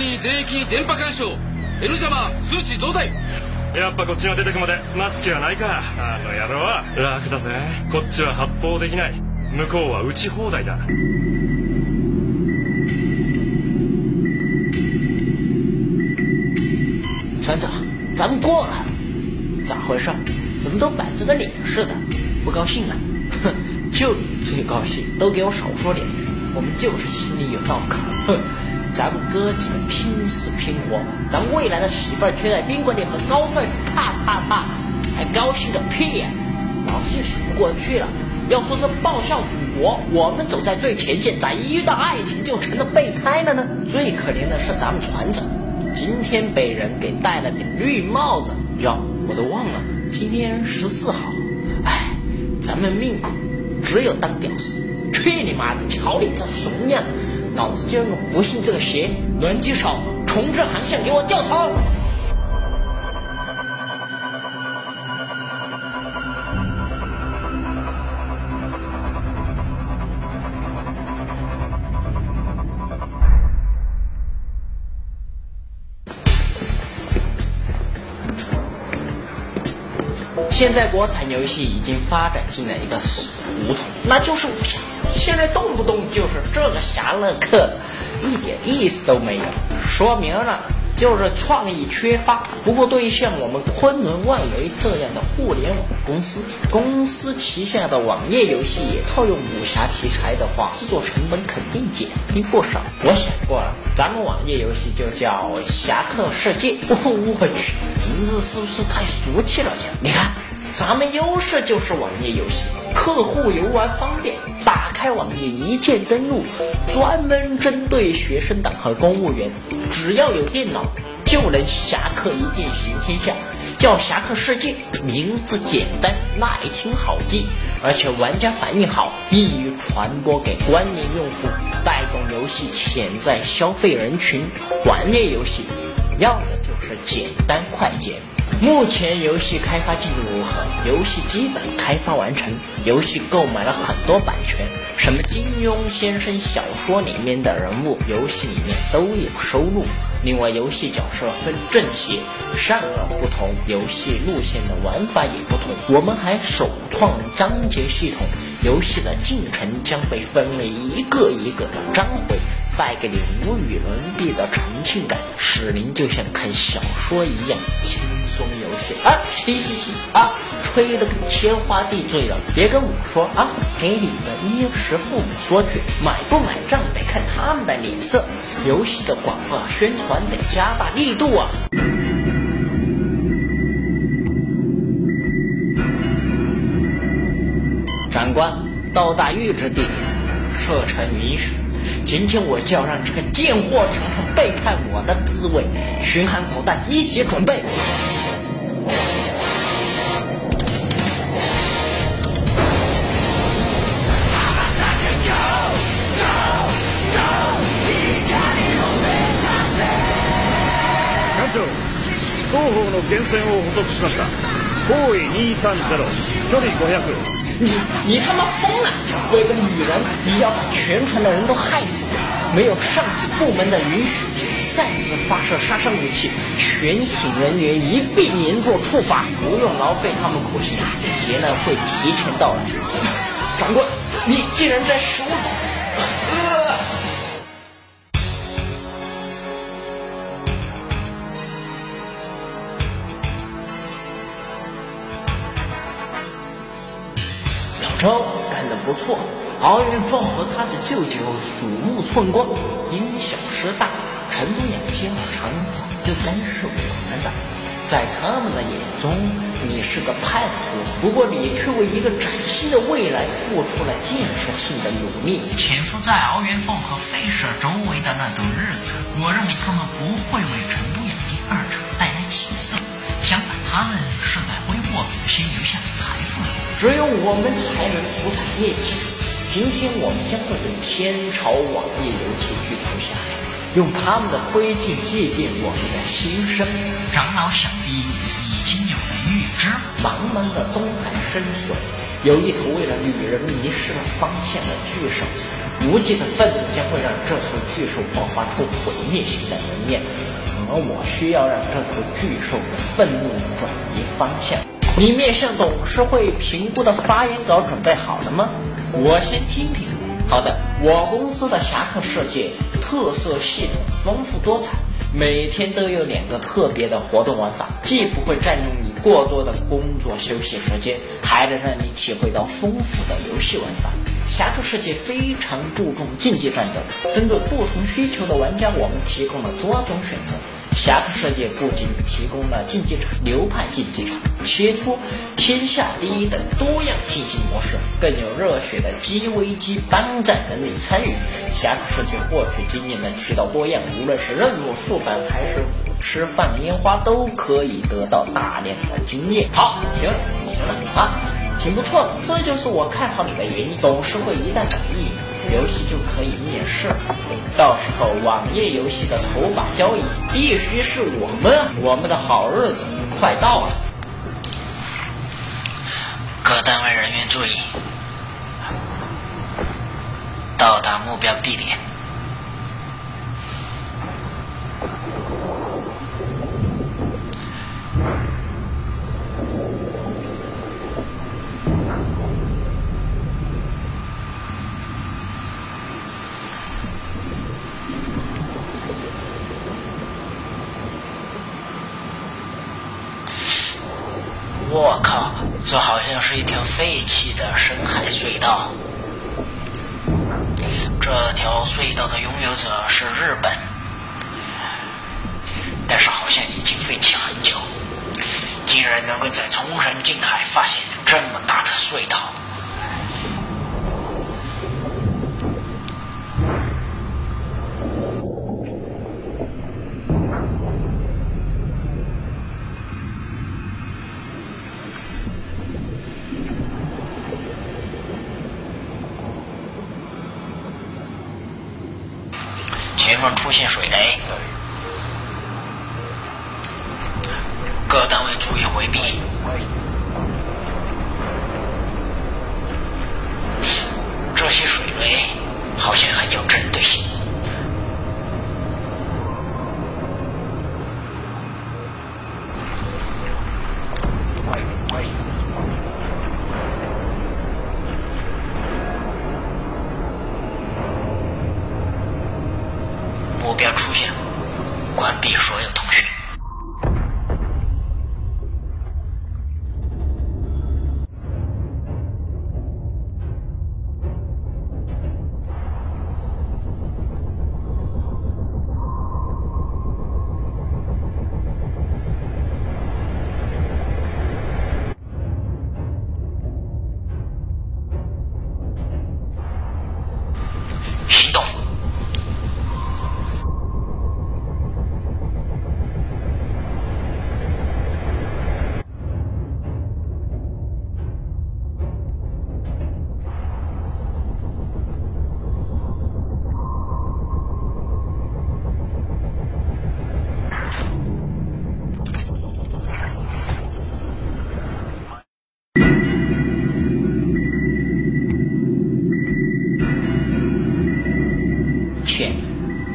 ニー全域電波干渉 N 様数値増大やっぱこっちが出てくまで待つ気はないかあの野郎は楽だぜこっちは発砲できない向こうは撃ち放題だ船长，咱们过了，咋回事？怎么都板着个脸似的？不高兴啊？哼，就最高兴，都给我少说两句。我们就是心里有道坎儿。哼， 咱们哥几个拼死拼活，咱未来的媳妇儿却在宾馆里和高帅啪啪啪，还高兴个屁呀！老子就想不过去了。要说这报效祖国，我们走在最前线，咋一遇到爱情就成了备胎了呢？最可怜的是咱们船长。今天被人给戴了顶绿帽子哟，我都忘了，今天十四号。哎，咱们命苦，只有当屌丝。去你妈的！瞧你这怂样，老子今儿不信这个邪。轮机手，重置航线，给我掉头。现在国产游戏已经发展进了一个死胡同，那就是武侠。现在动不动就是这个侠那个，一点意思都没有。说明了，就是创意缺乏。不过对于像我们昆仑万维这样的互联网公司，公司旗下的网页游戏也套用武侠题材的话，制作成本肯定减低不少。我想过了，咱们网页游戏就叫《侠客世界》。我去，名字是不是太俗气了点？你看。咱们优势就是网页游戏，客户游玩方便，打开网页一键登录，专门针对学生党和公务员，只要有电脑就能侠客一键行天下，叫侠客世界，名字简单耐听好记，而且玩家反应好，易于传播给关联用户，带动游戏潜在消费人群。网页游戏要的就是简单快捷。目前游戏开发进度如何？游戏基本开发完成，游戏购买了很多版权，什么金庸先生小说里面的人物，游戏里面都有收录。另外，游戏角色分正邪，善恶不同，游戏路线的玩法也不同。我们还首创章节系统，游戏的进程将被分为一个一个的章回。带给你无与伦比的沉浸感，使您就像看小说一样松游戏啊！行行行啊，吹得跟天花地坠的，别跟我说啊！给你的衣食父母说去，买不买账得看他们的脸色。游戏的广告宣传得加大力度啊！长官，到达预知地点，射程允许。今天我就要让这个贱货尝尝背叛我的滋味。巡航导弹一级准备。艦長双方の源泉を捕捉しました方位230距離500你你他妈疯了！为个女人，你要把全船的人都害死？没有上级部门的允许，擅自发射杀伤武器，全体人员一并连坐处罚。不用劳费他们苦心，这劫难会提前到来。长官，你竟然在手动！周干得不错，敖云凤和他的舅舅鼠目寸光，因小失大，成都养鸡二厂早就该是我们的。在他们的眼中，你是个叛徒，不过你却为一个崭新的未来付出了建设性的努力。潜伏在敖元凤和费舍周围的那段日子，我认为他们不会为成都养鸡二厂带来起色，相反，他们是在挥霍祖先留下的财富。只有我们才能主宰业绩。今天我们将会对天朝网页游戏巨头下手，用他们的灰烬祭奠我们的心声。长老想必已经有了预知。茫茫的东海深水，有一头为了女人迷失了方向的巨兽，无尽的愤怒将会让这头巨兽爆发出毁灭性的能量，而我需要让这头巨兽的愤怒转移方向。你面向董事会评估的发言稿准备好了吗？我先听听。好的，我公司的侠客世界特色系统丰富多彩，每天都有两个特别的活动玩法，既不会占用你过多的工作休息时间，还能让你体会到丰富的游戏玩法。侠客世界非常注重竞技战斗，针对不同需求的玩家，我们提供了多种选择。侠客世界不仅提供了竞技场、流派竞技场、切磋、天下第一等多样竞技模式，更有热血的机危机帮战等你参与。侠客世界获取经验的渠道多样，无论是任务副本还是吃放烟花，都可以得到大量的经验。好，行，行了啊，挺不错的，这就是我看好你的原因。董事会一旦满意，游戏就可以面世。到时候网页游戏的头把交椅必须是我们，我们的好日子快到了。各单位人员注意，到达目标地点。我靠，这好像是一条废弃的深海隧道。这条隧道的拥有者是日本，但是好像已经废弃很久。竟然能够在冲绳近海发现这么大的隧道。前方出现水雷，各单位注意回避。这些水雷好像很有针对性。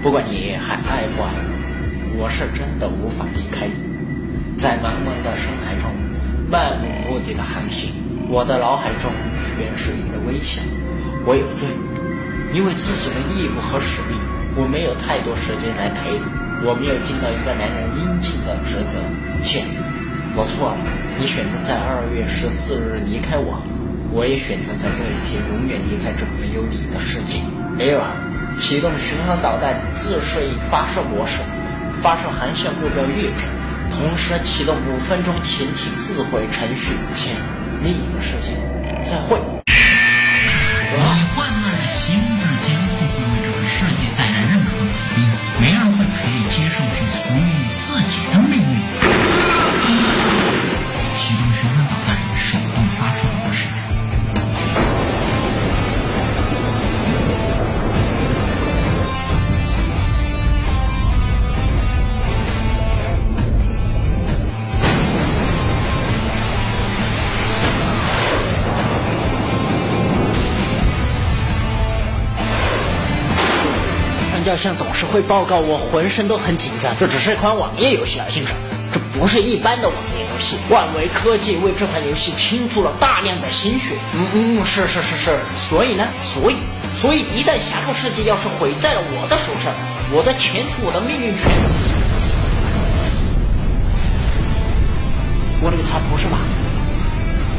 不管你还爱不爱我，我是真的无法离开你。在茫茫的深海中，漫无目的的航行，我的脑海中全是你的微笑。我有罪，因为自己的义务和使命，我没有太多时间来陪你，我没有尽到一个男人应尽的职责。切，我错了。你选择在二月十四日离开我，我也选择在这一天永远离开这个没有你的世界。雷尔。启动巡航导弹自适应发射模式，发射航向目标位置，同时启动五分钟潜艇自毁程序。请另一个世界，再会。你混乱的心叫向董事会报告，我浑身都很紧张。这只是一款网页游戏啊，先生，这不是一般的网页游戏。万维科技为这款游戏倾注了大量的心血。嗯嗯，是是是是。所以呢，所以所以一旦侠客世界要是毁在了我的手上，我的前途，我的命运全……我勒个擦，不是吧？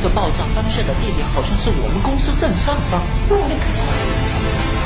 这爆炸发射的地点好像是我们公司正上方。我勒个擦！